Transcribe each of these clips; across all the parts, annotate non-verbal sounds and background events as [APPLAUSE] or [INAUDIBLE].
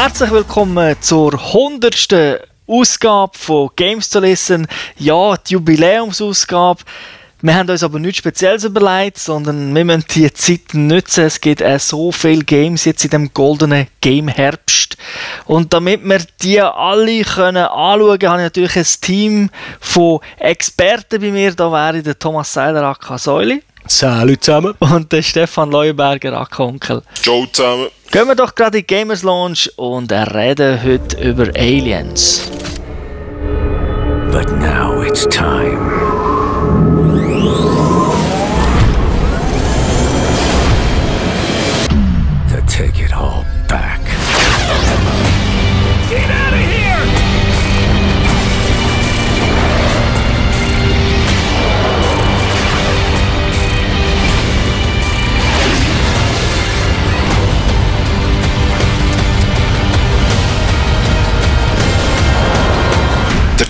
Herzlich willkommen zur 100. Ausgabe von Games to Listen. Ja, die Jubiläumsausgabe. Wir haben uns aber nichts Spezielles überlegt, sondern wir müssen die Zeit nutzen. Es gibt äh, so viele Games jetzt in dem goldenen Game-Herbst. Und damit wir die alle können anschauen können, habe ich natürlich ein Team von Experten bei mir. Da wäre der Thomas Seiler, AK Säuli. Salut zusammen. [LAUGHS] Und der Stefan Leuenberger, AK Onkel. Ciao zusammen. Gehen wir doch gerade in die Gamers Launch und reden heute über Aliens. But now it's time.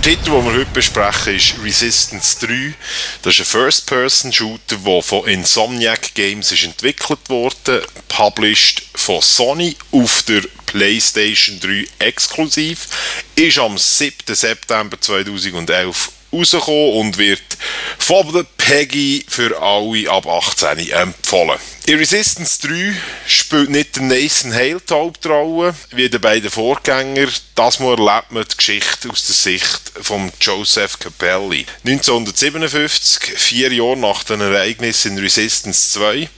Titel, den wir heute besprechen, ist Resistance 3. Das ist ein First-Person-Shooter, der von Insomniac Games ist entwickelt wurde, published von Sony auf der PlayStation 3 exklusiv, ist am 7. September 2011 rausgekommen und wird von der Peggy für alle ab 18 empfohlen. In Resistance 3 spielt nicht der Nathan Hale die Hauptrolle, wie den beiden Vorgängern. Das Mal erlebt man die Geschichte aus der Sicht von Joseph Capelli. 1957, vier Jahre nach den Ereignissen in Resistance 2,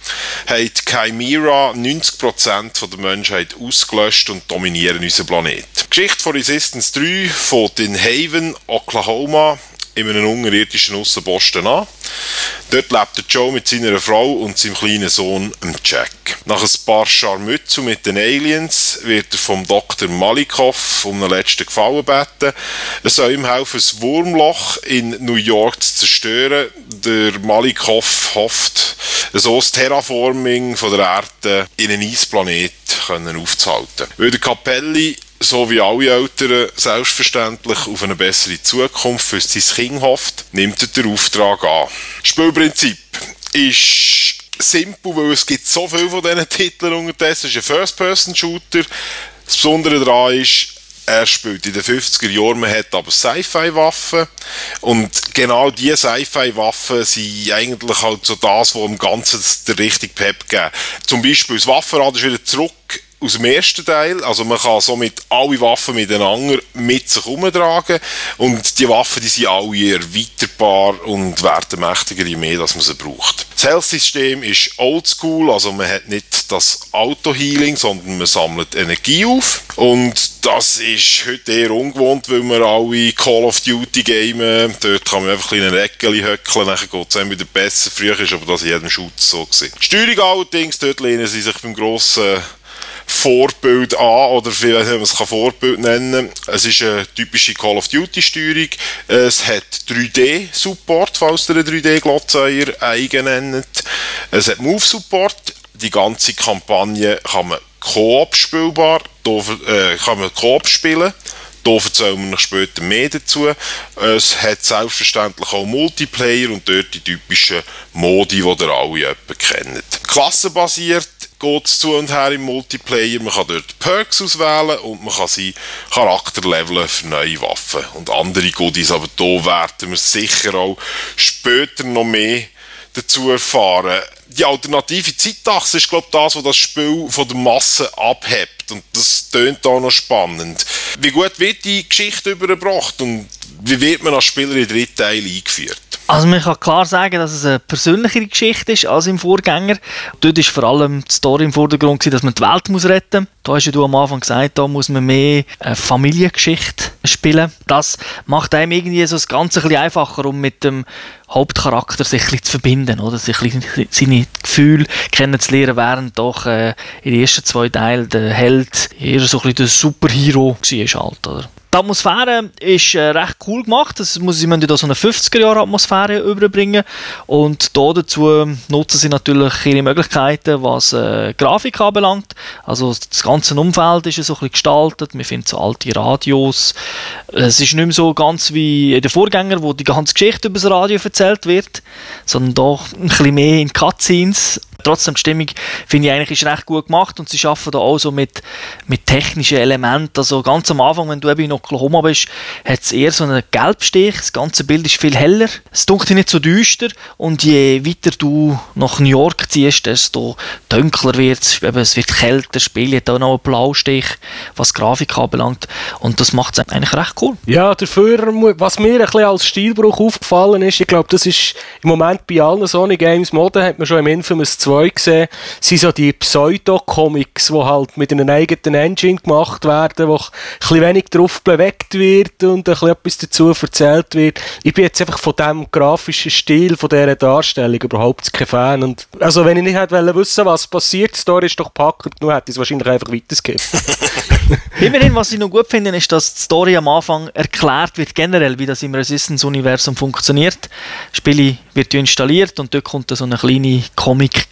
hat Chimera 90% der Menschheit ausgelöscht und dominieren unseren Planeten. Die Geschichte von Resistance 3 fängt in Haven, Oklahoma, in einem unterirdischen Aussenposten an. Dort lebt Joe mit seiner Frau und seinem kleinen Sohn, Jack. Nach ein paar Scharmützel mit den Aliens wird er vom Dr. Malikov um einen letzten Gefallen beten. Er soll ihm helfen, das Wurmloch in New York zu zerstören. Der Malikov hofft, so das Terraforming von der Erde in einen Eisplanet aufzuhalten. Weil der Capelli so wie alle Eltern selbstverständlich auf eine bessere Zukunft für sein Kind hofft, nimmt er den Auftrag an. Spielprinzip ist simpel, weil es gibt so viele von diesen Titeln unterdessen. Es ist ein First-Person-Shooter. Das Besondere daran ist, er spielt in den 50er Jahren, man hat aber Sci-Fi-Waffen und genau diese Sci-Fi-Waffen sind eigentlich halt so das, was dem Ganzen den richtigen Pep geben. Zum Beispiel das Waffenrad ist wieder zurück aus dem ersten Teil, also man kann somit alle Waffen miteinander mit sich herumtragen und die Waffen, die sind alle erweiterbar und werden mächtiger, je mehr dass man sie braucht. Das Health-System ist oldschool, also man hat nicht das Auto-Healing, sondern man sammelt Energie auf und das ist heute eher ungewohnt, weil wir alle Call of Duty gamen, dort kann man einfach ein bisschen Eckchen höckeln, dann geht es wieder besser. Früher ist aber das in jedem Schutz so gewesen. Die Steuerung allerdings, dort lehnen sie sich beim grossen Vorbild an, oder wie man es Vorbild nennen Es ist eine typische Call of Duty Steuerung. Es hat 3D-Support, falls ihr einen 3D-Glotze eigen nennt. Es hat Move-Support. Die ganze Kampagne kann man Koop spielbar, äh, kann man Koop spielen. Da erzählen wir noch später mehr dazu. Es hat selbstverständlich auch Multiplayer und dort die typischen Modi, die ihr alle kennt. Klassenbasiert geht es zu und her im Multiplayer. Man kann dort Perks auswählen und man kann seinen Charakter leveln für neue Waffen und andere Goodies. Aber da werden wir sicher auch später noch mehr dazu erfahren. Die alternative Zeitachse ist, glaube ich, das, was das Spiel von der Masse abhebt. Und das tönt auch noch spannend. Wie gut wird die Geschichte übergebracht und wie wird man als Spieler in den dritten Teil eingeführt? Also man kann klar sagen, dass es eine persönlichere Geschichte ist als im Vorgänger. Dort ist vor allem die Story im Vordergrund, dass man die Welt muss retten muss. Da hast ja du am Anfang gesagt, da muss man mehr eine Familiengeschichte spielen. Das macht einem irgendwie so das Ganze ein bisschen einfacher, um mit dem Hauptcharakter sich ein bisschen zu verbinden, oder? Sich ein bisschen seine Gefühle kennenzulernen, während doch äh, in den ersten zwei Teilen der Held eher so ein bisschen der Superhero war halt, oder? Die Atmosphäre ist äh, recht cool gemacht. Das muss, sie müssen da so eine 50er-Jahre-Atmosphäre überbringen. Und da dazu nutzen sie natürlich ihre Möglichkeiten, was äh, Grafik anbelangt. Also das ganze Umfeld ist so ein bisschen gestaltet. Wir finden so alte Radios. Es ist nicht mehr so ganz wie in den Vorgängern, wo die ganze Geschichte über das Radio erzählt wird, sondern doch ein bisschen mehr in Cutscenes Trotzdem, die Stimmung finde ich eigentlich ist recht gut gemacht und sie arbeiten da auch so mit, mit technischen Elementen. Also ganz am Anfang, wenn du eben in Oklahoma bist, hat es eher so einen Gelbstich. Das ganze Bild ist viel heller. Es dunkelt nicht so düster und je weiter du nach New York ziehst, desto dunkler wird es. Es wird kälter, das Spiel hat auch noch einen Blaustich, was Grafik anbelangt. Und das macht es eigentlich recht cool. Ja, dafür, was mir ein bisschen als Stilbruch aufgefallen ist, ich glaube, das ist im Moment bei allen Sony Games Mode, hat man schon im Infamous 2 2 gesehen, sind so die Pseudo-Comics, die halt mit einer eigenen Engine gemacht werden, wo ein bisschen wenig drauf bewegt wird und ein bisschen etwas dazu erzählt wird. Ich bin jetzt einfach von dem grafischen Stil, von dieser Darstellung überhaupt kein Fan. Und also wenn ich nicht hätte wissen was passiert, die Story ist doch packend, nur hätte ich es wahrscheinlich einfach weitergegeben. [LAUGHS] Immerhin, was ich noch gut finde, ist, dass die Story am Anfang erklärt wird, generell, wie das im Resistance-Universum funktioniert. Das Spiel wird installiert und dort kommt so eine kleine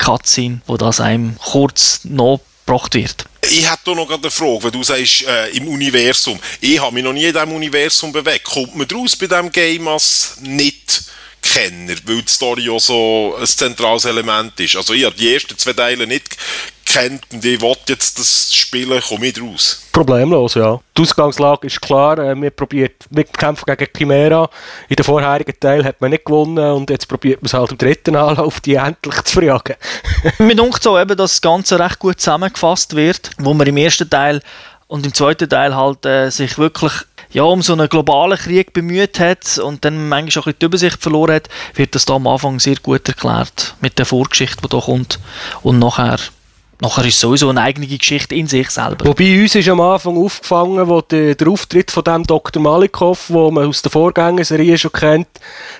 Comic-Cutscene, wo das einem kurz nachgebracht wird. Ich hätte noch eine Frage, wenn du sagst, äh, im Universum. Ich habe mich noch nie in diesem Universum bewegt. Kommt man daraus bei diesem Game als nicht Kenner, weil die Story auch so ein zentrales Element ist. Also ich habe die ersten zwei Teile nicht kennt und ich will jetzt das spielen, komme ich raus. Problemlos, ja. Die Ausgangslage ist klar. Äh, wir, probiert, wir kämpfen gegen Chimera. In den vorherigen Teil hat man nicht gewonnen und jetzt probiert man es halt im dritten Anlauf, die endlich zu verjagen. [LAUGHS] Mir denkt so eben, dass das Ganze recht gut zusammengefasst wird, wo man im ersten Teil und im zweiten Teil halt äh, sich wirklich ja, um so einen globalen Krieg bemüht hat und dann manchmal auch ein bisschen die Übersicht verloren hat, wird das da am Anfang sehr gut erklärt mit der Vorgeschichte, die da kommt und nachher Nachher ist es sowieso eine eigene Geschichte in sich selber. Wobei uns ist am Anfang aufgefangen, wo der, der Auftritt von dem Dr. Malikov, den man aus der Vorgängerserie schon kennt,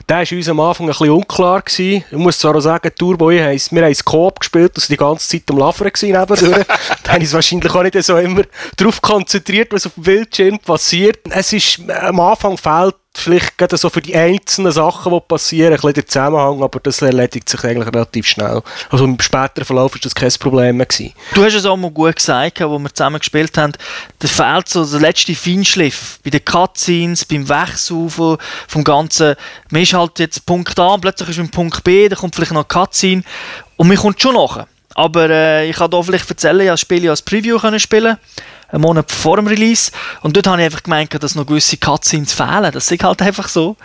der war uns am Anfang ein bisschen unklar gewesen. Ich muss zwar auch sagen, Turbo, ich heiss, wir haben es Coop gespielt, also die ganze Zeit am Laufen gewesen nebendurch. [LAUGHS] da habe ich wahrscheinlich auch nicht so immer darauf konzentriert, was auf dem Bildschirm passiert. Es ist, am Anfang fehlt vielleicht gerade so für die einzelnen Sachen, die passieren, ein bisschen der Zusammenhang, aber das erledigt sich eigentlich relativ schnell. Also im späteren Verlauf war das kein Problem mehr. Gewesen. Du hast es auch mal gut gesagt, wo wir zusammen gespielt haben, da fehlt so der letzte Feinschliff bei den Cutscenes, beim Wechsel vom, Ganzen. Man ist halt jetzt Punkt A, plötzlich ist man Punkt B, dann kommt vielleicht noch eine Cutscene und man kommt schon nachher. Aber äh, ich kann hier vielleicht erzählen, ich habe das Spiel als Preview können spielen einen Monat vor dem Release. Und dort habe ich einfach gemerkt, dass noch gewisse Cutscenes fehlen. Das ist halt einfach so.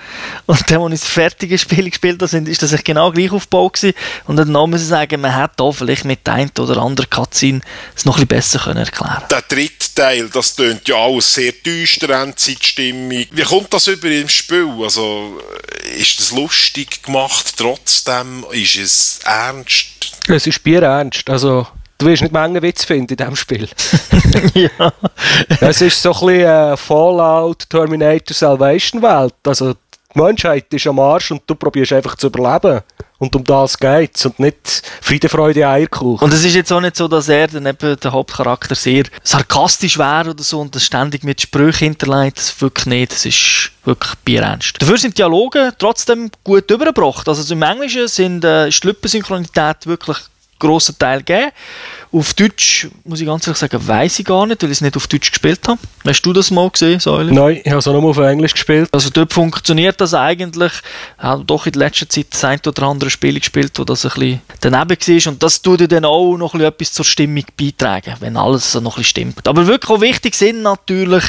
Und dann, als ich das fertige Spiel gespielt habe, ist das genau gleich aufgebaut gewesen. Und dann muss ich sagen, man hätte da vielleicht mit der einen oder anderen Cutscene es noch ein bisschen besser können erklären Der dritte Teil, das tönt ja alles sehr düster, Endzeitstimmung. Wie kommt das über im Spiel? Also, ist das lustig gemacht trotzdem? Ist es ernst? Es ist bierernst. Also Du wirst nicht Menge Witz finden in diesem Spiel. [LAUGHS] ja. Es ist so ein bisschen eine Fallout Terminator Salvation Welt. Also die Menschheit ist am Arsch und du probierst einfach zu überleben. Und um das geht es und nicht Friede, Freude, Eierkuchen. Und es ist jetzt auch nicht so, dass er dann eben der Hauptcharakter sehr sarkastisch wäre oder so und das ständig mit Sprüchen hinterlegt. Das wirklich nicht. Das ist wirklich bierernst. Dafür sind Dialoge trotzdem gut übergebracht. Also im Englischen sind, äh, ist die Lippensynchronität wirklich grossen Teil gegeben. Auf Deutsch, muss ich ganz ehrlich sagen, weiß ich gar nicht, weil ich es nicht auf Deutsch gespielt habe. Hast du das mal gesehen, Säule? Nein, ich habe es nur auf Englisch gespielt. Also dort funktioniert das eigentlich. Ich habe doch in letzter Zeit das ein oder andere Spiel gespielt, wo das ein bisschen daneben war. Und das tut dann auch noch etwas zur Stimmung beitragen, wenn alles noch ein bisschen stimmt. Aber wirklich auch wichtig sind natürlich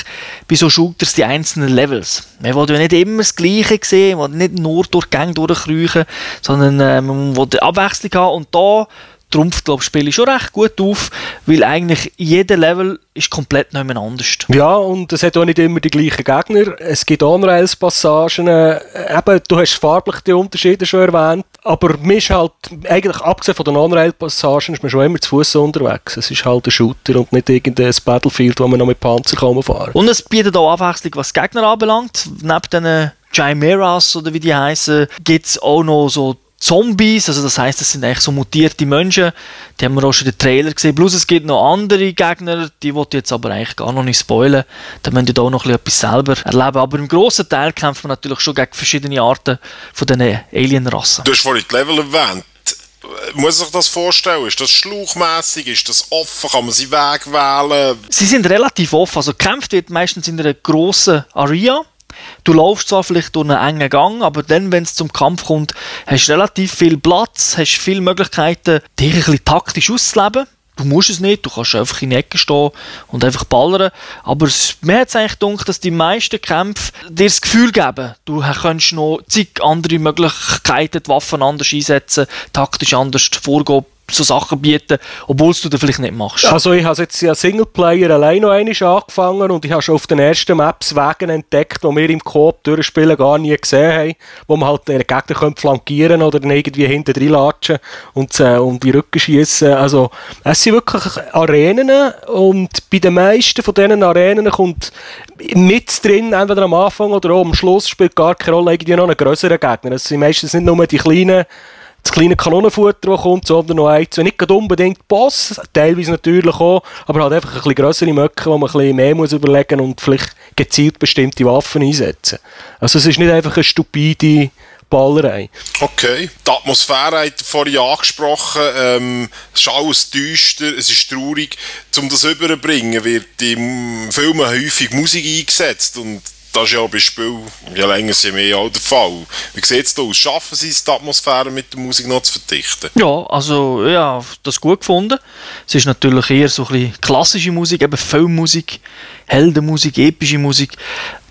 bei so Shooters die einzelnen Levels. Man will ja nicht immer das Gleiche sehen, man will nicht nur durch Gänge durchkriechen, sondern äh, man will Abwechslung haben. Und da trumpft glaube Spiel schon recht gut auf, weil eigentlich jeder Level ist komplett nicht mehr anders. Ja, und es hat auch nicht immer die gleichen Gegner. Es gibt On-Rails-Passagen. Äh, eben, du hast farblich die Unterschiede schon erwähnt, aber man ist halt, eigentlich abgesehen von den On-Rail-Passagen, ist man schon immer zu Fuß unterwegs. Es ist halt ein Shooter und nicht irgendein Battlefield, wo man noch mit Panzer kann fahren Und es bietet auch Abwechslung, was Gegner anbelangt. Neben den Chimeras oder wie die heißen, gibt es auch noch so Zombies, also das heißt, das sind eigentlich so mutierte Menschen. Die haben wir auch schon in den Trailer gesehen. Plus es gibt noch andere Gegner, die wollte ich jetzt aber eigentlich gar noch nicht spoilen. Da müsst ihr da auch noch ein bisschen etwas selber erleben. Aber im grossen Teil kämpft man natürlich schon gegen verschiedene Arten von diesen Alien-Rassen. Du hast vorhin die Level erwähnt. Muss ich das vorstellen? Ist das schlauchmässig? Ist das offen? Kann man sie Weg wählen? Sie sind relativ offen. Also gekämpft wird meistens in einer grossen Area. Du laufst zwar vielleicht durch einen engen Gang, aber dann, wenn es zum Kampf kommt, hast relativ viel Platz, hast viele Möglichkeiten, dich ein bisschen taktisch auszuleben. Du musst es nicht, du kannst einfach in die Ecke stehen und einfach ballern. Aber es, mir hat es eigentlich gedacht, dass die meisten Kämpfe dir das Gefühl geben, du kannst noch zig andere Möglichkeiten, die Waffen anders einsetzen, taktisch anders vorgehen, so Sachen bieten, obwohl du das vielleicht nicht machst. Also ich habe jetzt ja Singleplayer allein noch einmal angefangen und ich habe schon auf den ersten Maps Wege entdeckt, die wir im Coop durchspielen gar nie gesehen haben, wo man halt den Gegner flankieren oder irgendwie hinten drin latschen und äh, um die Rücken schießen. Also es sind wirklich Arenen und bei den meisten von diesen Arenen kommt mit drin, entweder am Anfang oder auch am Schluss, spielt gar keine Rolle, irgendwie noch einen größeren Gegner. Es sind meistens nicht nur die kleinen das kleine Kanonenfutter, das kommt, sondern noch eins, nicht unbedingt Boss, teilweise natürlich auch, aber halt einfach ein bisschen grössere Möcke, wo man ein bisschen mehr muss überlegen und vielleicht gezielt bestimmte Waffen einsetzen. Also es ist nicht einfach eine stupide Ballerei. Okay. Die Atmosphäre hat vorhin angesprochen. Ähm, es ist alles düster, es ist traurig. Um das überzubringen, wird im Film häufig Musik eingesetzt und das ist ja bei Spiel je länger, je mehr auch der Fall. Wie sieht es aus? Schaffen Sie es, die Atmosphäre mit der Musik noch zu verdichten? Ja, also ja, das gut gefunden. Es ist natürlich eher so ein bisschen klassische Musik, eben Filmmusik, Heldenmusik, epische Musik.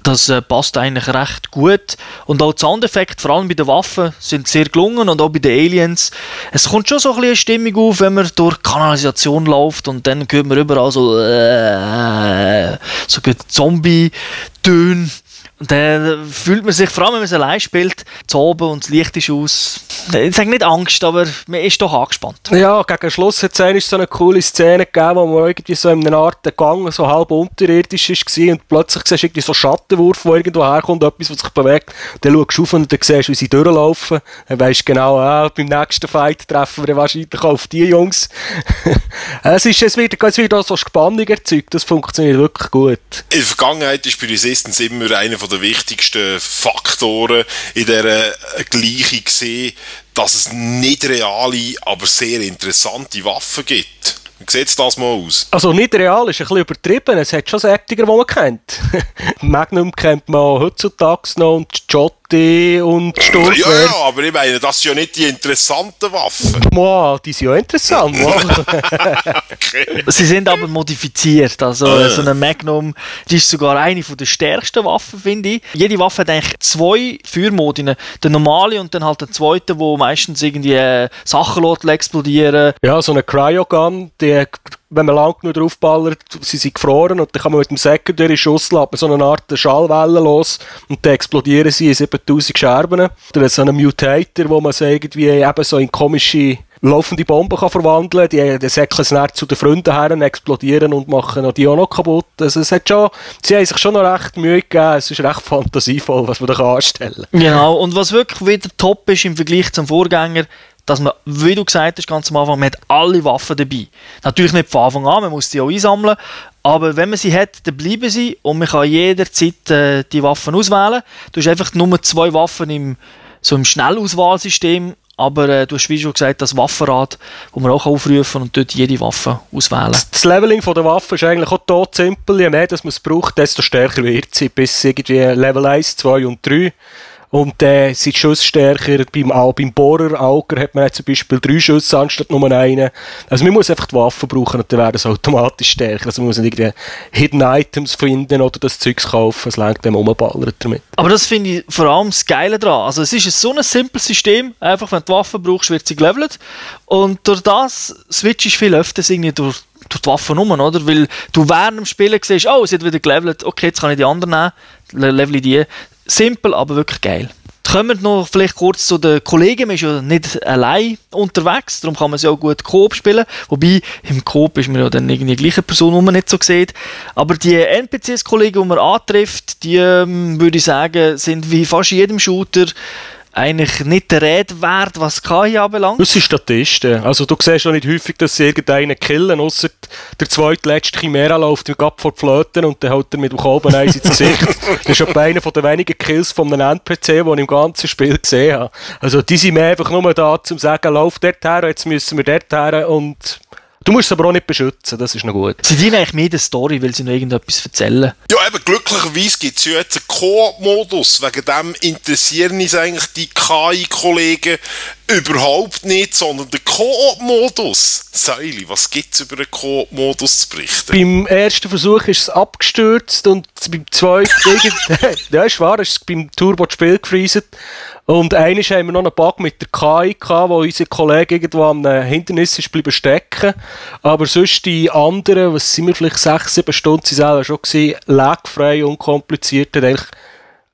Das äh, passt eigentlich recht gut. Und auch die Soundeffekte, vor allem bei den Waffen, sind sehr gelungen und auch bei den Aliens. Es kommt schon so ein bisschen Stimmung auf, wenn man durch Kanalisation läuft und dann hört man überall so, äh, so Zombie-Töne. Und dann fühlt man sich, vor allem wenn man es allein spielt, zu oben und das Licht ist aus. Ich sage nicht Angst, aber man ist doch angespannt. Ja, gegen Schluss hat es so eine coole Szene gegeben, wo man irgendwie so in einer Art Gang so halb unterirdisch war und plötzlich siehst du irgendwie so einen Schattenwurf, der irgendwo herkommt, etwas, was sich bewegt. Dann schaust du auf und dann siehst du, wie sie durchlaufen. Dann weisst du genau, ah, beim nächsten Fight treffen wir wahrscheinlich auch auf die Jungs. [LAUGHS] es, ist, es, wird, es wird auch so Spannung erzeugt, das funktioniert wirklich gut. In der Vergangenheit ist bei Resistance immer einer der wichtigsten Faktoren in dieser Gleichung gesehen, dass es nicht reale, aber sehr interessante Waffen gibt. Wie sieht das mal aus? Also nicht real ist ein bisschen übertrieben. Es hat schon Sättiger, die man kennt. [LAUGHS] Magnum kennt man heutzutage noch und Jotti und Sturmgewehr. Ja, ja, aber ich meine, das sind ja nicht die interessanten Waffen. Wow, die sind ja interessant. okay. [LAUGHS] Sie sind aber modifiziert. Also Ah. so eine Magnum, die ist sogar eine der stärksten Waffen, finde ich. Jede Waffe hat eigentlich zwei Führmodi. Der normale und dann halt der zweite, wo meistens irgendwie äh, Sachen explodieren. Ja, so eine Cryogun, die, wenn man lang genug draufballert, sie sind gefroren und dann kann man mit dem Secondary Schuss lassen, so eine Art Schallwelle los und dann explodieren sie in 7000 Scherben. Oder so einen Mutator, wo man sie irgendwie eben so in komische laufende Bomben kann verwandeln kann. Die, säckeln es zu den Freunden her, explodieren und machen die auch noch kaputt. Also es hat schon, sie haben sich schon noch recht Mühe gegeben. Es ist recht fantasievoll, was man da anstellen kann. Genau. Und was wirklich wieder top ist im Vergleich zum Vorgänger, dass man, wie du gesagt hast, ganz am Anfang, man hat alle Waffen dabei. Natürlich nicht von Anfang an, man muss die auch einsammeln. Aber wenn man sie hat, dann bleiben sie und man kann jederzeit äh, die Waffen auswählen. Du hast einfach nur zwei Waffen im, so im Schnellauswahlsystem, aber äh, du hast wie schon gesagt, das Waffenrad, wo man auch aufrufen kann und dort jede Waffe auswählen. Das Leveling von der Waffe ist eigentlich auch tot simpel. Je mehr dass man es braucht, desto stärker wird sie. Bis irgendwie Level 1, 2 und 3. Und äh, sind die Schüsse stärker. Beim, auch beim Bohrer, Auger hat man zum Beispiel drei Schüsse anstatt nur einen. Also man muss einfach die Waffen brauchen und dann werden sie automatisch stärker. Also man muss nicht irgendwie Hidden Items finden oder das Zeugs kaufen. Es längt dem umballern damit. Aber das finde ich vor allem das Geile daran. Also es ist so ein simples System. Einfach, wenn du Waffen brauchst, wird sie gelevelt. Und durch das switchst du viel öfters irgendwie durch, durch die Waffen um, oder? Weil du während dem Spielen siehst, oh, sie hat wieder gelevelt, okay, jetzt kann ich die anderen nehmen, le- level die. Simpel, aber wirklich geil. Kommen wir noch vielleicht kurz zu den Kollegen. Man ist ja nicht allein unterwegs, darum kann man sie auch gut Coop spielen. Wobei, im Coop ist man ja dann irgendwie die gleiche Person, die man nicht so sieht. Aber die NPCs-Kollegen, die man antrifft, die, ähm, würde ich sagen, sind wie fast in jedem Shooter eigentlich nicht der Rede wert, was KI anbelangt. Das sind Statisten. Also du siehst auch nicht häufig, dass sie irgendeinen killen, außer der zweitletzte Chimera läuft wie vor die Flöten und dann haut er mit dem Kolben eins ins Gesicht. [LAUGHS] das ist etwa einer der wenigen Kills von einem NPC, den ich im ganzen Spiel gesehen habe. Also die sind mir einfach nur da, um zu sagen, lauf dort her, jetzt müssen wir dort her und Du musst es aber auch nicht beschützen, das ist noch gut. Sie dienen eigentlich mehr der Story, weil sie noch irgendetwas erzählen. Ja, eben, glücklicherweise gibt es ja jetzt einen Koop-Modus. Wegen dem interessieren uns eigentlich die KI-Kollegen überhaupt nicht, sondern der Koop-Modus. Säuli, was gibt es über den Koop-Modus zu berichten? Beim ersten Versuch ist es abgestürzt und beim zweiten, [LAUGHS] [LAUGHS] ja, ist wahr, ist es beim Turbo das Spiel gefreezet. Und eines haben wir noch einen Bug mit der KI gehabt, wo unser Kollege irgendwo am Hindernis ist bleiben stecken. Aber sonst die anderen, was sind wir vielleicht sechs, sieben Stunden sind selber schon gewesen, lagfrei, unkompliziert, hat eigentlich,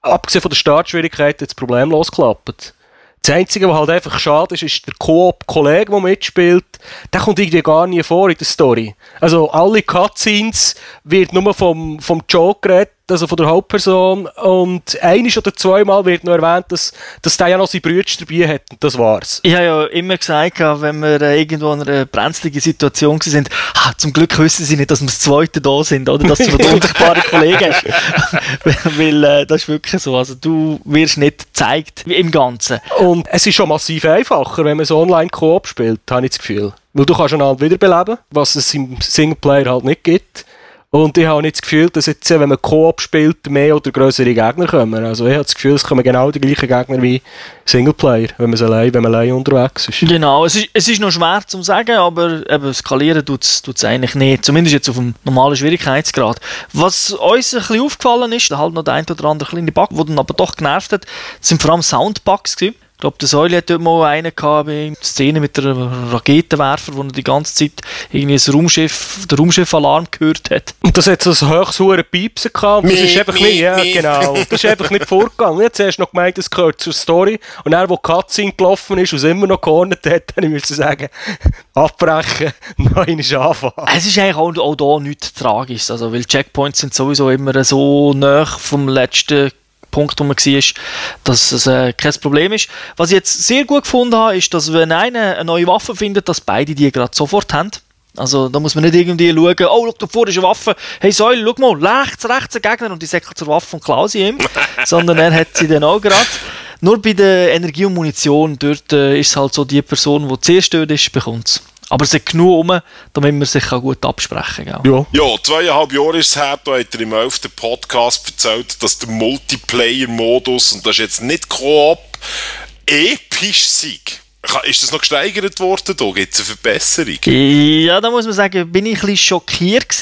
abgesehen von der Startschwierigkeit, jetzt problemlos geklappt. Das Einzige, was halt einfach schade ist, ist der Koop-Kollege, der mitspielt. Der kommt irgendwie gar nie vor in der Story. Also alle Cutscenes wird nur vom, vom Joe geredet also von der Hauptperson. Und ein oder zweimal wird noch erwähnt, dass, dass der ja noch seine Brüder dabei hat. Und das war's. Ich habe ja immer gesagt, wenn wir äh, irgendwo in einer brenzligen Situation sind, ah, zum Glück wissen sie nicht, dass wir das Zweite da sind, oder dass du einen [LAUGHS] unsichtbaren Kollegen hast. [LAUGHS] Weil äh, das ist wirklich so. Also du wirst nicht gezeigt im Ganzen. Und es ist schon massiv einfacher, wenn man so online Koop spielt, habe ich das Gefühl. Weil du kannst einander wiederbeleben, was es im Singleplayer halt nicht gibt. Und ich habe nicht das Gefühl, dass jetzt, wenn man Koop spielt, mehr oder größere Gegner kommen. Also ich habe das Gefühl, es kommen genau die gleichen Gegner wie Singleplayer, wenn man allein, wenn man allein unterwegs ist. Genau, es ist, es ist noch schwer zu sagen, aber eben skalieren tut es eigentlich nicht. Zumindest jetzt auf dem normalen Schwierigkeitsgrad. Was uns ein bisschen aufgefallen ist, halt noch der ein oder andere kleine Bug, der dann aber doch genervt hat, sind vor allem Soundbugs gewesen. Ich glaube, der Säule hat dort mal einen gehabt, in Szene mit einem Raketenwerfer, wo er die ganze Zeit irgendwie das Raumschiff, den Raumschiffalarm gehört hat. Und das hat so ein höchst hohes Piepsen gehabt. Und das ist einfach nicht, ja, genau. [LAUGHS] Das ist einfach nicht vorgegangen. Jetzt hast du noch gemeint, das gehört zur Story. Und er, wo die Cutscene gelaufen ist und es immer noch gehornet hat, dann müsste ich sagen, [LAUGHS] abbrechen, [LAUGHS] neu anfangen. Es ist eigentlich auch, auch da nichts tragisch. Also, weil Checkpoints sind sowieso immer so nah vom letzten Punkt, wo man war, dass es äh, kein Problem ist. Was ich jetzt sehr gut gefunden habe, ist, dass wenn einer eine neue Waffe findet, dass beide die gerade sofort haben. Also da muss man nicht irgendwie schauen, oh, schau, da vorne ist eine Waffe, hey Säule, schau mal, rechts, rechts ein Gegner und die säckeln zur Waffe und klauen sie ihm. [LAUGHS] Sondern er hat sie dann auch gerade. Nur bei der Energie und Munition, dort äh, ist es halt so, die Person, die zuerst dort ist, bekommt es. Aber es ist genug um, damit man sich auch gut absprechen kann. Ja. ja, zweieinhalb Jahre ist es her, da hat er im 11. Podcast erzählt, dass der Multiplayer-Modus, und das ist jetzt nicht Koop, episch sei. Ist das noch gesteigert worden? Da gibt es eine Verbesserung. Ja, da muss man sagen, bin ich ein bisschen schockiert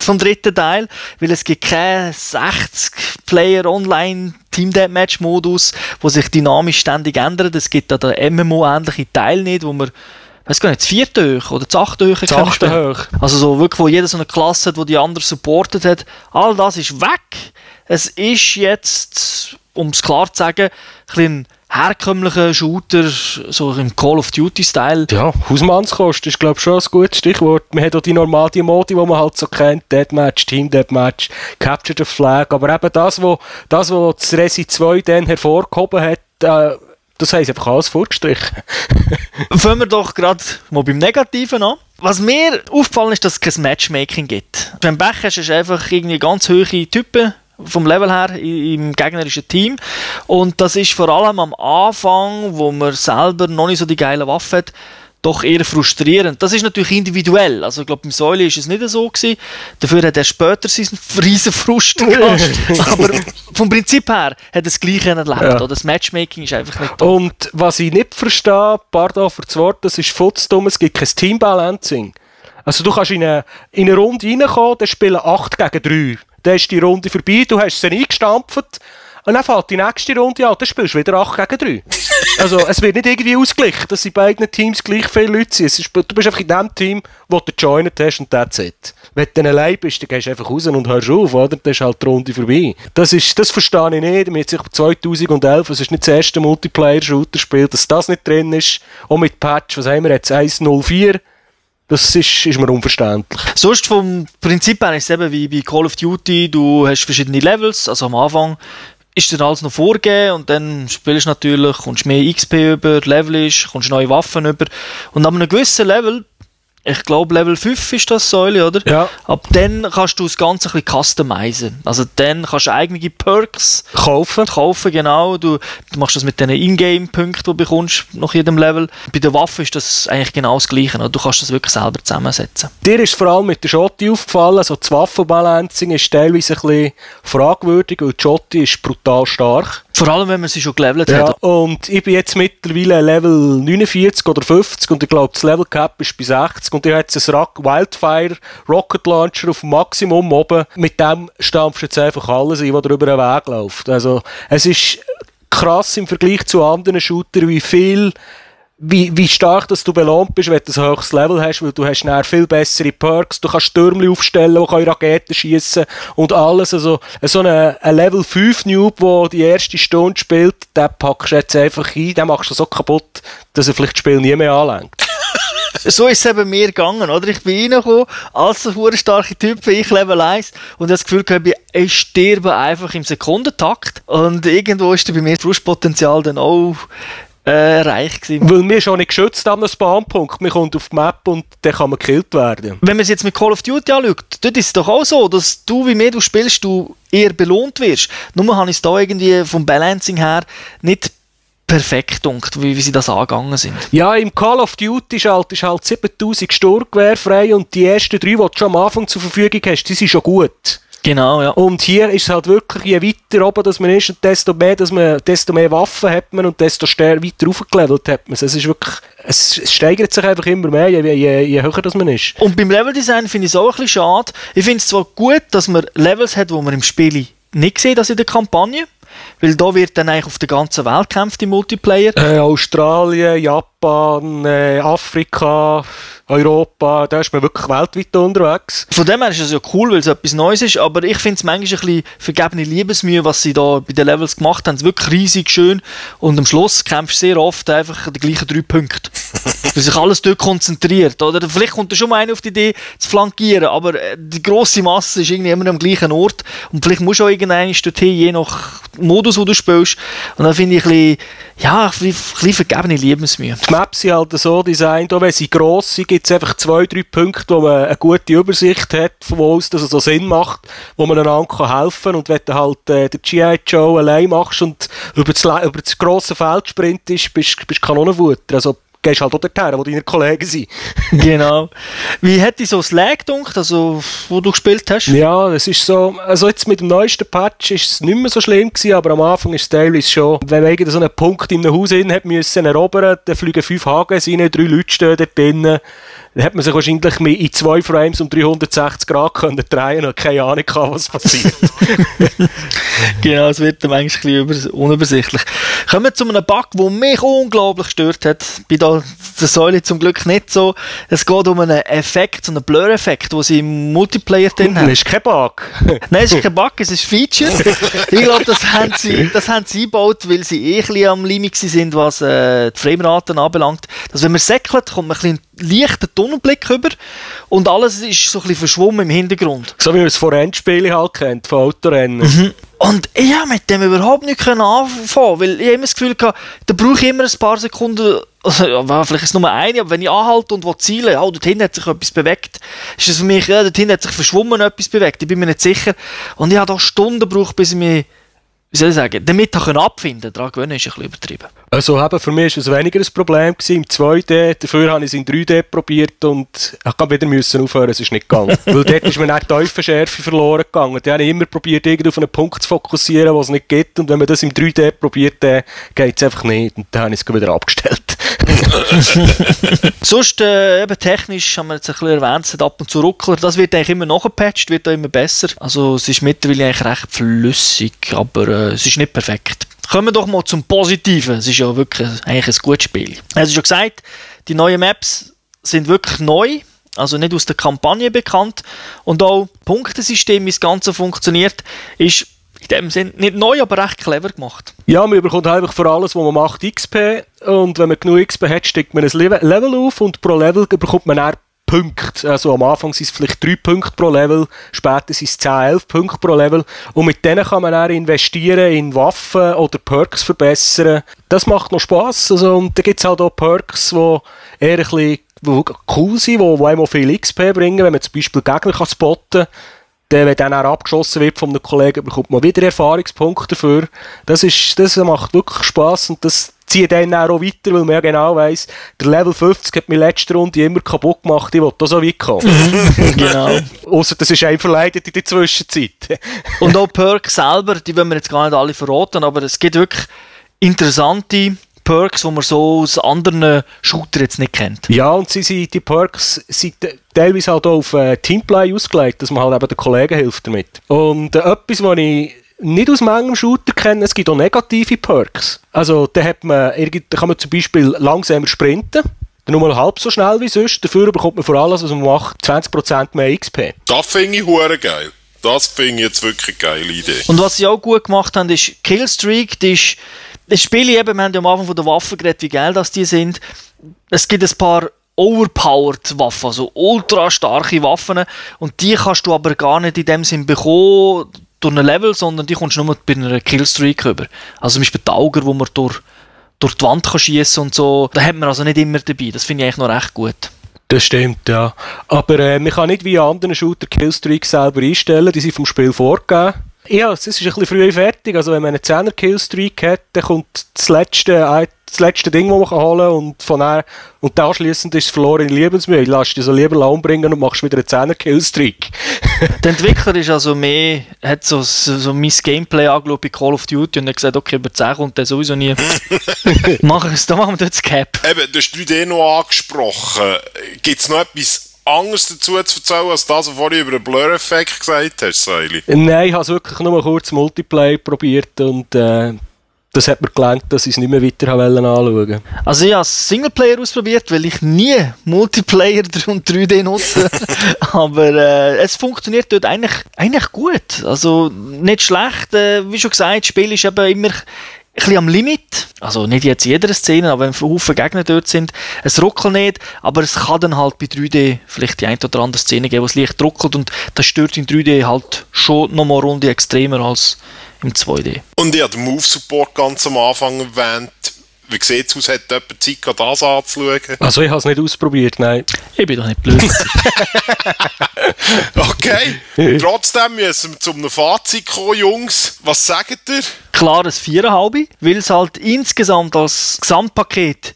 vom dritten Teil, weil es gibt keinen 60-Player online Team Deathmatch Modus, wo sich dynamisch ständig ändert. Es gibt da den MMO-ähnliche Teil nicht, wo man weiß gar nicht, das vierte hoch oder das achte hoch. Das achte hoch. Also so wirklich, wo jeder so eine Klasse hat, wo die andere supportet hat. All das ist weg. Es ist jetzt, um es klar zu sagen, ein herkömmlicher Shooter, so im Call of Duty-Style. Ja, Hausmannskost ist, glaube ich, schon ein gutes Stichwort. Man hat auch die normalen Modi, die man halt so kennt, Deathmatch, Team Deathmatch, Capture the Flag, aber eben das, was das, was das Resi 2 dann hervorgehoben hat, äh, das heisst einfach alles vorgestrichen. [LAUGHS] Fangen wir doch gerade mal beim Negativen an. Was mir aufgefallen ist, dass es kein Matchmaking gibt. Beim Bech hast du einfach irgendwie ganz hohe Typen vom Level her im gegnerischen Team. Und das ist vor allem am Anfang, wo man selber noch nicht so die geile Waffe hat, doch eher frustrierend. Das ist natürlich individuell. Also ich glaube, beim Säule ist es nicht so gewesen. Dafür hat er später seinen [LAUGHS] riesen Frust gehabt. Aber vom Prinzip her hat er das Gleiche erlebt. Ja. Oder? Das Matchmaking ist einfach nicht da. Und was ich nicht verstehe, pardon für das Wort, das ist futzdumm, es gibt kein Teambalancing. Also du kannst in eine, in eine Runde reinkommen, dann spielen 8 gegen 3. Dann ist die Runde vorbei, du hast sie eingestampft und dann fällt die nächste Runde an, dann spielst du wieder 8 gegen 3. Also, es wird nicht irgendwie ausgeglichen, dass in beiden Teams gleich viele Leute sind. Ist, du bist einfach in dem Team, wo du joined hast und that's it. Wenn du dann allein bist, dann gehst du einfach raus und hörst auf, oder? Dann ist halt die Runde vorbei. Das, ist, das verstehe ich nicht. Mit 2011, es ist nicht das erste Multiplayer-Shooter-Spiel, dass das nicht drin ist. Auch mit Patch, was haben wir jetzt? 1.04. Das ist, ist mir unverständlich. Sonst vom Prinzip her ist es eben wie bei Call of Duty, du hast verschiedene Levels, also am Anfang ist dir alles noch vorgegeben und dann spielst du natürlich, kommst mehr XP über, levelst, kommst neue Waffen über. Und ab einem gewissen Level ich glaube Level 5 ist das Säule, oder? Ja. Ab dann kannst du das Ganze ein bisschen customizen. Also dann kannst du eigene Perks Kaufen. kaufen, genau. Du, du machst das mit den Ingame-Punkten, die du bekommst nach jedem Level. Bei der Waffe ist das eigentlich genau das Gleiche. oder? Du kannst das wirklich selber zusammensetzen. Dir ist vor allem mit der Schotti aufgefallen, also das Waffenbalancing ist teilweise ein bisschen fragwürdig, weil die Schotti ist brutal stark. Vor allem, wenn man sie schon gelevelt Ja, hat. und ich bin jetzt mittlerweile Level 49 oder 50 und ich glaube, das Level Cap ist bei 60 und ich habe jetzt ein Rock Wildfire Rocket Launcher auf Maximum oben. Mit dem stampfst du jetzt einfach alles ein, was dir über den Weg läuft. Also, es ist krass im Vergleich zu anderen Shootern, wie viel wie, wie stark dass du belohnt bist, wenn du ein höchstes Level hast, weil du hast dann viel bessere Perks, du kannst Türmchen aufstellen, die können Raketen schießen und alles. Also so ein Level 5 Noob, der die erste Stunde spielt, den packst du jetzt einfach ein, den machst du so kaputt, dass er vielleicht das Spiel nie mehr anlenkt. So ist es eben mir gegangen, oder? Ich bin reingekommen, als so ein starker Typ, ich Level 1, und das Gefühl gehabt, ich sterbe einfach im Sekundentakt. Und irgendwo ist bei mir das Frustpotenzial dann auch äh, gewesen. Weil wir schon nicht geschützt haben, Spawnpunkt. Man kommt auf die Map und dann kann man gekillt werden. Wenn man es jetzt mit Call of Duty anschaut, dort ist es doch auch so, dass du, wie mehr du spielst, du eher belohnt wirst. Nur habe ich es da irgendwie vom Balancing her nicht perfekt gedacht, wie, wie sie das angegangen sind. Ja, im Call of Duty ist halt, ist halt 7000 Sturmgewehr frei und die ersten drei, die du schon am Anfang zur Verfügung hast, die sind schon gut. Genau, ja. Und hier ist es halt wirklich, je weiter oben dass man ist, und desto mehr, dass man, desto mehr Waffen hat man und desto stärker weiter aufgelevelt hat man es. Ist wirklich, es, steigert sich einfach immer mehr, je, je, je höher das man ist. Und beim Leveldesign finde ich es auch ein bisschen schade. Ich finde es zwar gut, dass man Levels hat, wo man im Spiel nicht sieht, als in der Kampagne. Weil da wird dann eigentlich auf der ganzen Welt kämpft im Multiplayer. Äh, Australien, Japan, äh, Afrika, Europa, da ist man wirklich weltweit unterwegs. Von dem her ist es ja cool, weil es etwas Neues ist, aber ich finde es manchmal ein bisschen vergebene Liebesmühe, was sie da bei den Levels gemacht haben. Es ist wirklich riesig schön und am Schluss kämpfst du sehr oft einfach die gleichen drei Punkte. [LAUGHS] weil sich alles dort konzentriert. Oder vielleicht kommt da schon mal einer auf die Idee zu flankieren, aber äh, die grosse Masse ist irgendwie immer am gleichen Ort und vielleicht musst du auch irgendeinen dorthin, je nach Modus, wo du spielst. Und dann finde ich ein bisschen, ja, ein bisschen, vergebene Liebesmühe. Die Maps sind halt so designt, auch wenn sie gross sind, gibt es einfach zwei, drei Punkte, wo man eine gute Übersicht hat, von wo aus dass es so Sinn macht, wo man einander helfen kann. Und wenn du halt äh, den G.I. Joe allein machst und über das, über das grosse Feld sprintest, bist du Kanonenfutter. Also gehst halt auch dorthin, wo deine Kollegen sind. [LAUGHS] genau. Wie hat dich so das Lag gedacht, also, wo du gespielt hast? Ja, es ist so, also jetzt mit dem neuesten Patch ist es nicht mehr so schlimm gewesen, aber am Anfang ist es teilweise schon, wenn man irgendwie so einen Punkt in einem Haus hin hat müssen erobern, dann fliegen fünf Hagen rein, drei Leute stehen dort drinnen, dann hat man sich wahrscheinlich mit in zwei Frames um 360 Grad können drehen und hat keine Ahnung gehabt, was passiert. [LAUGHS] Genau, es wird dann eigentlich ein bisschen über- unübersichtlich. Kommen wir zu einem Bug, der mich unglaublich gestört hat. Bei der, der Säule zum Glück nicht so. Es geht um einen Effekt, so einen Blur-Effekt, den sie im Multiplayer drin das haben. ist kein Bug. [LAUGHS] Nein, es ist kein Bug, es ist Feature. Ich glaube, das haben sie, das haben sie eingebaut, weil sie eh ein bisschen am Limit sind, was äh, die Frameraten anbelangt. Dass wenn man säckelt, kommt man ein bisschen einen leichten Tunnelblick über und alles ist so ein bisschen verschwommen im Hintergrund. So wie man es von Rennspielen halt kennt, von Autorennen. Und ich habe mit dem überhaupt nicht anfangen, weil ich immer das Gefühl hatte, da brauche ich immer ein paar Sekunden, also, ja, vielleicht ist es nur eine, aber wenn ich anhalte und will zielen, ja, dort hinten hat sich etwas bewegt, ist es für mich, ja, dort hinten hat sich verschwommen etwas bewegt, ich bin mir nicht sicher. Und ich habe da Stunden gebraucht, bis ich mich, wie soll ich sagen, damit können abfinden Daran gewöhnen ist ein bisschen übertrieben. Also eben, für mich war es weniger ein Problem gewesen, im 2D. Dafür habe ich es in 3D probiert und ich kann wieder müssen aufhören, es ist nicht gegangen. [LAUGHS] Weil dort ist mir nicht die Tiefenschärfe verloren gegangen. Da habe ich immer probiert, irgendwie auf einen Punkt zu fokussieren, den es nicht gibt. Und wenn man das im 3D probiert, dann geht es einfach nicht. Und dann habe ich es wieder abgestellt. [LAUGHS] [LAUGHS] Sonst, äh, eben technisch, haben wir jetzt ein bisschen erwähnt, es ab und zu Ruckler. Das wird eigentlich immer nachgepatcht, wird auch immer besser. Also es ist mittlerweile eigentlich recht flüssig, aber äh, es ist nicht perfekt. Kommen wir doch mal zum Positiven. Es ist ja wirklich eigentlich ein gutes Spiel. Also schon gesagt, die neuen Maps sind wirklich neu. Also nicht aus der Kampagne bekannt. Und auch das Punktesystem, wie das Ganze funktioniert, ist in dem Sinn nicht neu, aber recht clever gemacht. Ja, man bekommt einfach für alles, was man macht, XP. Und wenn man genug XP hat, steigt man ein Level auf und pro Level bekommt man Punkte. Also am Anfang sind es vielleicht 3 Punkte pro Level, später sind es 10, 11 Punkte pro Level. Und mit denen kann man dann investieren in Waffen oder Perks verbessern. Das macht noch Spass. Also, und da gibt es halt auch Perks, die eher ein bisschen cool sind, die, einem auch viel XP bringen, wenn man zum Beispiel Gegner kann spotten kann. Wenn dann auch abgeschossen wird von einem Kollegen, bekommt man wieder Erfahrungspunkte dafür. Das, ist, das macht wirklich Spass und das ziehe dann auch weiter, weil man ja genau weiss, der Level 50 hat mir letzte Runde immer kaputt gemacht, ich wollte da so weit kommen. [LAUGHS] genau. Außer das ist einem verleidet in der Zwischenzeit. Und auch Perks selber, die wollen wir jetzt gar nicht alle verraten, aber es gibt wirklich interessante Perks, die man so aus anderen Shootern jetzt nicht kennt. Ja, und sie sind, die Perks sind teilweise halt auch auf äh, Teamplay ausgelegt, dass man halt eben den Kollegen hilft damit. Und äh, etwas, was ich nicht aus manchem Shooter kenne, es gibt auch negative Perks. Also da, hat man, da kann man zum Beispiel langsamer sprinten, nur mal halb so schnell wie sonst, dafür bekommt man vor allem, was man macht, 20% mehr XP. Das finde ich hure geil. Das finde ich jetzt wirklich eine geile Idee. Und was sie auch gut gemacht haben, ist Killstreak, die ist das Spiel eben, wir haben ja am Anfang von der Waffen geredet, wie geil das die sind. Es gibt ein paar overpowered Waffen, also ultra starke Waffen und die kannst du aber gar nicht in dem Sinn bekommen durch ein Level, sondern die kommst nur bei einer Killstreak über. Also zum Beispiel die Augen, wo man durch, durch die Wand kann und so, da hat man also nicht immer dabei. Das finde ich eigentlich noch recht gut. Das stimmt, ja. Aber äh, man kann nicht wie anderen Shooter Killstreaks selber einstellen, die sind vom Spiel vorgegeben. Ja, es ist ein bisschen früh fertig. Also wenn man einen 10er Killstreak hat, dann kommt das letzte, äh, das letzte Ding, das man holen kann und von der, und anschliessend ist es verlorene Lebensmühe. Lass dich so lieber umbringen und machst wieder einen 10er Killstreak. [LAUGHS] der Entwickler ist also mehr, hat so, so, so mein Gameplay angeschaut bei Call of Duty und hat gesagt, okay, über 10 kommt der sowieso nie. [LAUGHS] machen es, dann machen wir das Cap. Eben, du hast 3D noch angesprochen. Gibt es noch etwas anderes dazu zu erzählen, als das, was du vorhin über den Blur-Effekt gesagt hast, Seili? Nein, ich habe wirklich nur kurz Multiplayer probiert und äh, das hat mir gelangt, dass ich es nicht mehr weiter anschauen wollte. Also ich habe Singleplayer ausprobiert, weil ich nie Multiplayer [LAUGHS] und 3D nutze. [LAUGHS] Aber äh, es funktioniert dort eigentlich, eigentlich gut. Also nicht schlecht. Äh, wie schon gesagt, das Spiel ist eben immer ein bisschen am Limit. Also nicht jetzt in jeder Szene, aber wenn Haufen Gegner dort sind, es ruckelt nicht, aber es kann dann halt bei 3D vielleicht die ein oder andere Szene geben, wo es leicht ruckelt und das stört in 3D halt schon nochmal runde extremer als im 2D. Und ich habe den Move Support ganz am Anfang erwähnt. Wie sieht es aus? Hat jemand Zeit, das anzuschauen? Also ich habe es nicht ausprobiert, nein. Ich bin doch nicht blöd. [LAUGHS] okay. [LAUGHS] Trotzdem müssen wir zu einem Fazit kommen, Jungs. Was sagt ihr? Klar, ein 4,5, weil es halt insgesamt als Gesamtpaket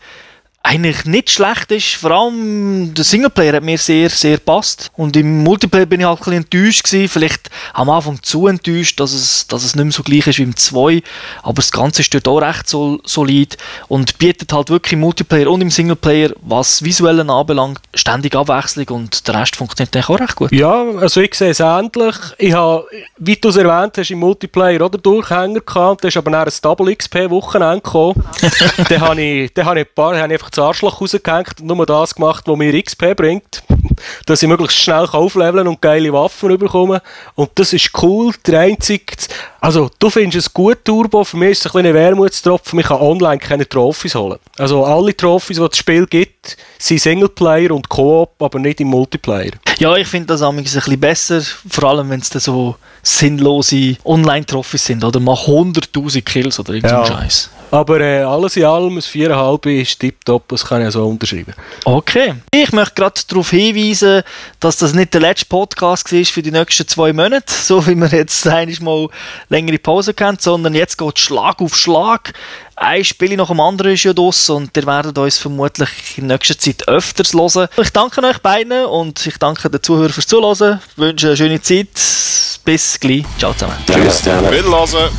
eigentlich nicht schlecht ist. Vor allem der Singleplayer hat mir sehr, sehr passt. Und im Multiplayer bin ich halt ein bisschen enttäuscht gewesen. Vielleicht am Anfang zu enttäuscht, dass es, dass es nicht mehr so gleich ist wie im 2. Aber das Ganze ist dort auch recht sol solid und bietet halt wirklich im Multiplayer und im Singleplayer, was visuellen anbelangt, ständig Abwechslung und der Rest funktioniert eigentlich auch recht gut. Ja, also ich sehe es ähnlich. Ich habe, wie du es erwähnt hast, im Multiplayer oder Durchhänger gehabt. Da ist aber nach ein Double XP Wochenende gekommen. [LAUGHS] dann habe ich, dann habe ich ein paar, habe ich einfach das Arschloch rausgehängt und nur das gemacht, was mir XP bringt. [LAUGHS] dass ich möglichst schnell aufleveln und geile Waffen bekomme. Und das ist cool. Der einzige, also du findest es gut, Turbo. Für mich ist es ein bisschen Wermutstropfen. Ich kann online keine Trophys holen. Also alle Trophys, die das Spiel gibt, sind Singleplayer und Koop, aber nicht im Multiplayer. Ja, ich finde das ein bisschen besser, vor allem wenn es dann so sinnlose Online-Trophys sind oder mal 100'000 Kills oder irgendein ja. Scheiß. Aber äh, alles in allem, ein 4,5 ist tipptopp, das kann ich so unterschreiben. Okay. Ich möchte gerade darauf hinweisen, dass das nicht der letzte Podcast war für die nächsten zwei Monate, so wie wir jetzt einmal längere Pause kennen, sondern jetzt geht Schlag auf Schlag. Ein Spiel nach dem anderen ist ja das und ihr werdet uns vermutlich in nächster Zeit öfters hören. Ich danke euch beiden und ich danke den Zuhörern fürs Zuhören. Ich wünsche eine schöne Zeit. Bis gleich. Ciao zusammen. Tschüss. Wiederhören.